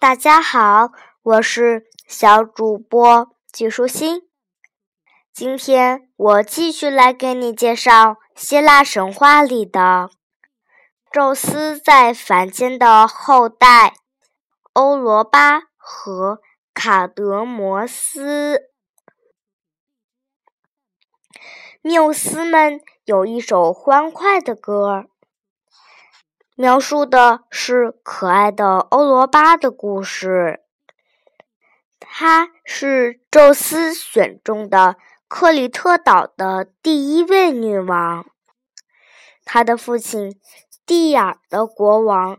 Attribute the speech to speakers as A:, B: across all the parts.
A: 大家好，我是小主播季舒心。今天我继续来给你介绍希腊神话里的宙斯在凡间的后代欧罗巴和卡德摩斯。缪斯们有一首欢快的歌。描述的是可爱的欧罗巴的故事。她是宙斯选中的克里特岛的第一位女王。她的父亲蒂尔的国王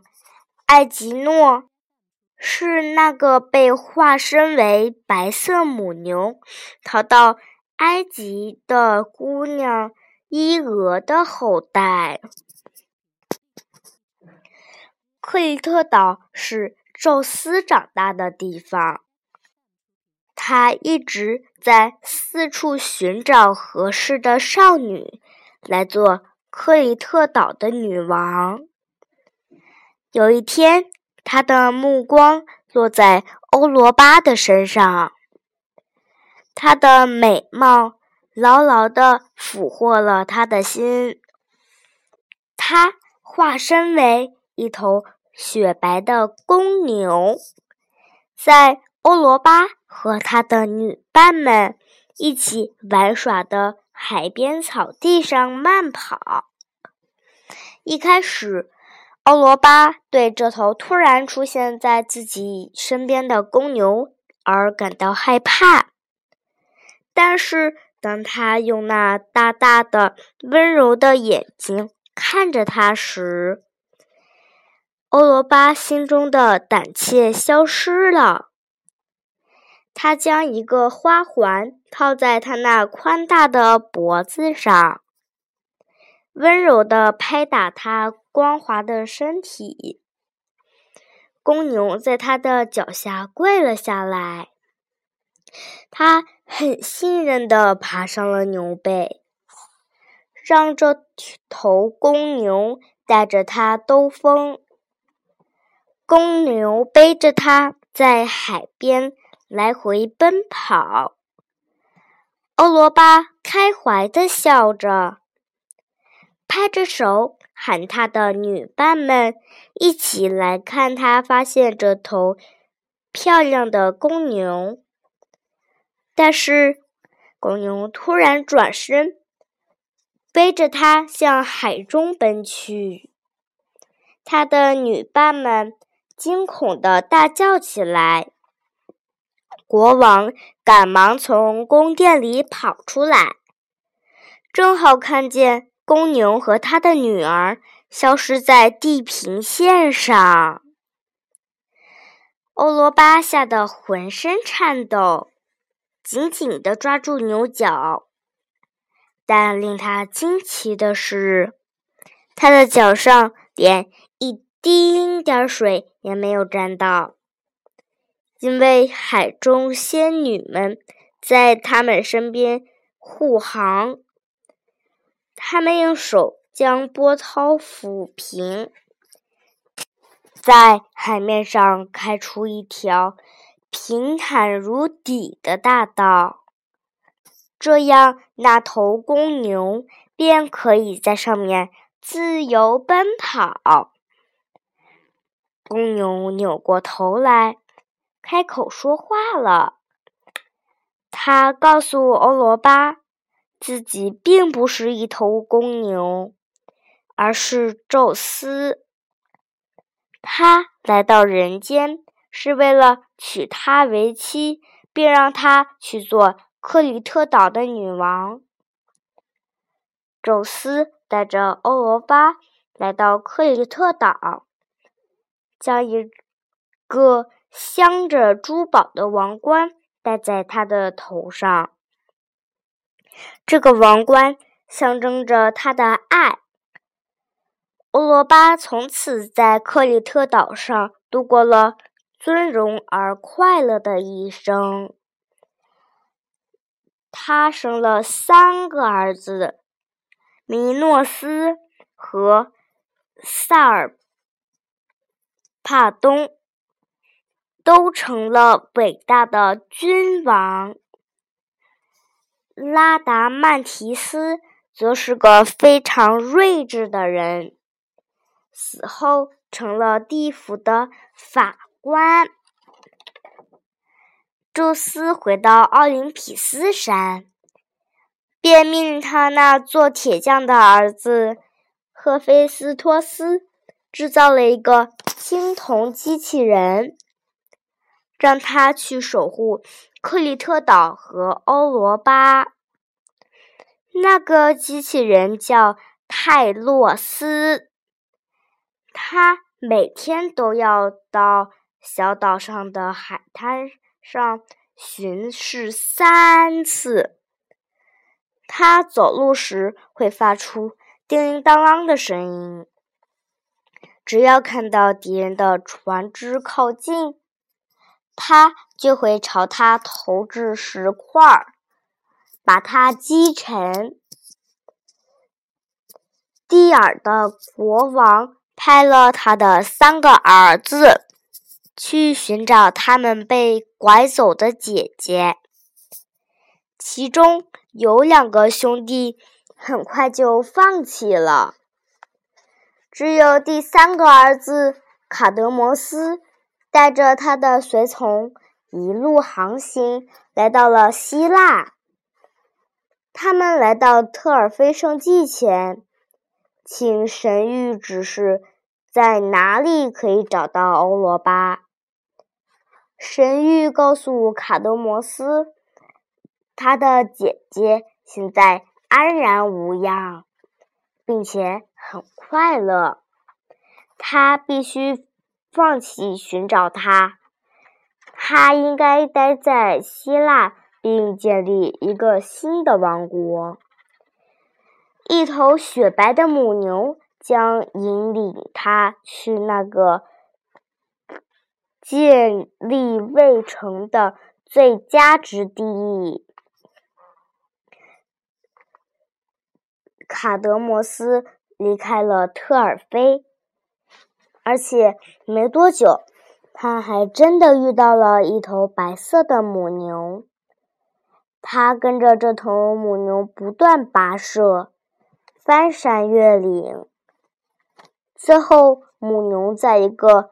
A: 艾吉诺是那个被化身为白色母牛逃到埃及的姑娘伊俄的后代。克里特岛是宙斯长大的地方，他一直在四处寻找合适的少女来做克里特岛的女王。有一天，他的目光落在欧罗巴的身上，她的美貌牢牢地俘获了他的心。他化身为。一头雪白的公牛，在欧罗巴和他的女伴们一起玩耍的海边草地上慢跑。一开始，欧罗巴对这头突然出现在自己身边的公牛而感到害怕，但是当他用那大大的、温柔的眼睛看着他时，欧罗巴心中的胆怯消失了，他将一个花环套在他那宽大的脖子上，温柔地拍打他光滑的身体。公牛在他的脚下跪了下来，他很信任地爬上了牛背，让这头公牛带着他兜风。公牛背着它在海边来回奔跑，欧罗巴开怀地笑着，拍着手喊他的女伴们一起来看他发现这头漂亮的公牛。但是，公牛突然转身，背着它向海中奔去，他的女伴们。惊恐的大叫起来，国王赶忙从宫殿里跑出来，正好看见公牛和他的女儿消失在地平线上。欧罗巴吓得浑身颤抖，紧紧地抓住牛角，但令他惊奇的是，他的脚上连一。丁点水也没有沾到，因为海中仙女们在他们身边护航。他们用手将波涛抚平，在海面上开出一条平坦如底的大道，这样那头公牛便可以在上面自由奔跑。公牛扭过头来，开口说话了。他告诉欧罗巴，自己并不是一头公牛，而是宙斯。他来到人间是为了娶她为妻，并让她去做克里特岛的女王。宙斯带着欧罗巴来到克里特岛。将一个镶着珠宝的王冠戴在他的头上，这个王冠象征着他的爱。欧罗巴从此在克里特岛上度过了尊荣而快乐的一生。他生了三个儿子：米诺斯和萨尔。帕东，都成了伟大的君王。拉达曼提斯则是个非常睿智的人，死后成了地府的法官。宙斯回到奥林匹斯山，便命他那做铁匠的儿子赫菲斯托斯制造了一个青铜机器人，让他去守护克里特岛和欧罗巴。那个机器人叫泰洛斯，他每天都要到小岛上的海滩。上巡视三次。他走路时会发出叮铃当啷的声音。只要看到敌人的船只靠近，他就会朝他投掷石块儿，把它击沉。蒂尔的国王派了他的三个儿子。去寻找他们被拐走的姐姐，其中有两个兄弟很快就放弃了，只有第三个儿子卡德摩斯带着他的随从一路航行，来到了希腊。他们来到特尔菲圣迹前，请神谕指示。在哪里可以找到欧罗巴？神谕告诉卡德摩斯，他的姐姐现在安然无恙，并且很快乐。他必须放弃寻找他，他应该待在希腊，并建立一个新的王国。一头雪白的母牛。将引领他去那个建立未成的最佳之地。卡德摩斯离开了特尔菲，而且没多久，他还真的遇到了一头白色的母牛。他跟着这头母牛不断跋涉，翻山越岭。最后，母牛在一个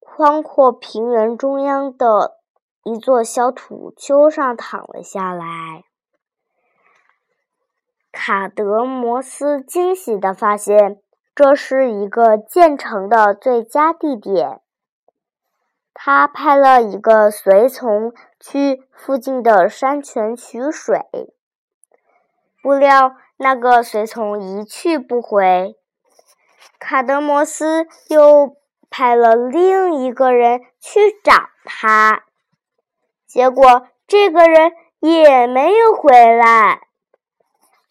A: 宽阔平原中央的一座小土丘上躺了下来。卡德摩斯惊喜地发现，这是一个建成的最佳地点。他派了一个随从去附近的山泉取水，不料那个随从一去不回。卡德摩斯又派了另一个人去找他，结果这个人也没有回来。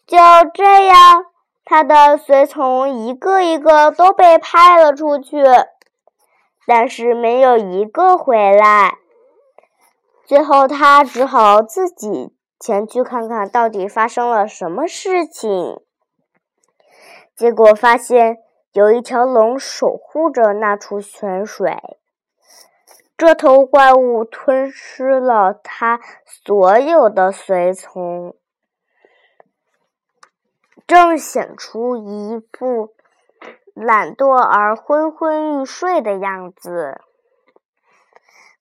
A: 就这样，他的随从一个一个都被派了出去，但是没有一个回来。最后，他只好自己前去看看到底发生了什么事情。结果发现。有一条龙守护着那处泉水，这头怪物吞噬了他所有的随从，正显出一副懒惰而昏昏欲睡的样子。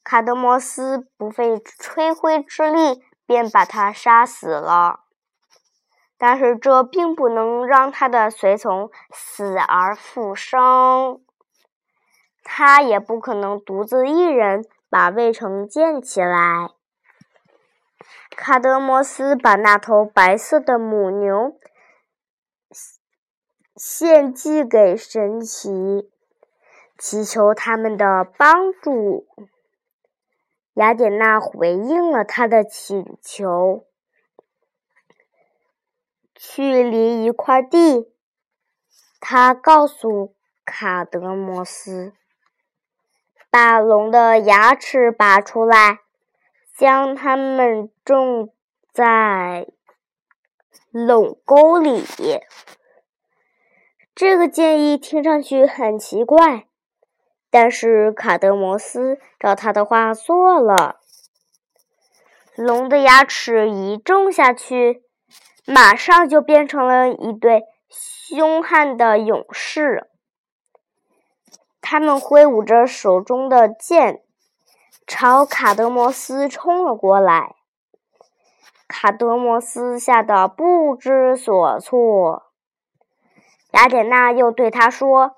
A: 卡德摩斯不费吹灰之力，便把他杀死了。但是这并不能让他的随从死而复生，他也不可能独自一人把卫城建起来。卡德摩斯把那头白色的母牛献祭给神奇，祈求他们的帮助。雅典娜回应了他的请求。去犁一块地，他告诉卡德摩斯：“把龙的牙齿拔出来，将它们种在垄沟里。”这个建议听上去很奇怪，但是卡德摩斯照他的话做了。龙的牙齿一种下去，马上就变成了一对凶悍的勇士。他们挥舞着手中的剑，朝卡德摩斯冲了过来。卡德摩斯吓得不知所措。雅典娜又对他说：“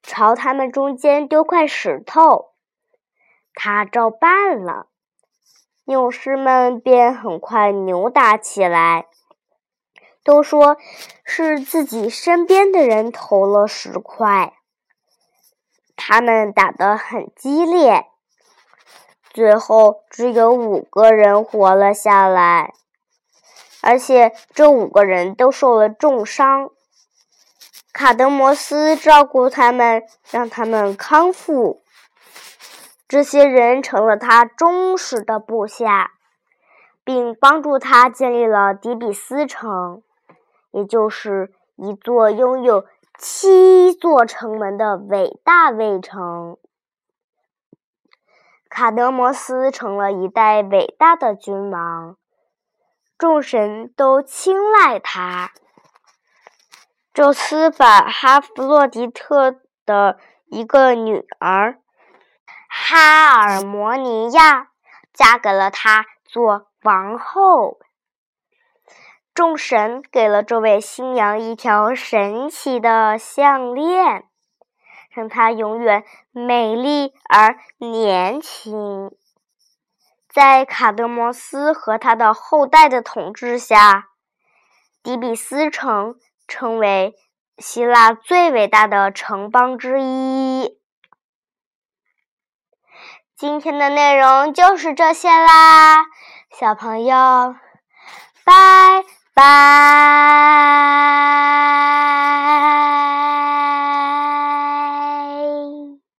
A: 朝他们中间丢块石头。”他照办了，勇士们便很快扭打起来，都说是自己身边的人投了石块。他们打得很激烈，最后只有五个人活了下来，而且这五个人都受了重伤。卡德摩斯照顾他们，让他们康复。这些人成了他忠实的部下，并帮助他建立了底比斯城，也就是一座拥有七座城门的伟大卫城。卡德摩斯成了一代伟大的君王，众神都青睐他。宙斯把哈弗洛狄特的一个女儿哈尔摩尼亚嫁给了他做王后。众神给了这位新娘一条神奇的项链，让她永远美丽而年轻。在卡德摩斯和他的后代的统治下，底比斯城。成为希腊最伟大的城邦之一。今天的内容就是这些啦小朋友拜拜。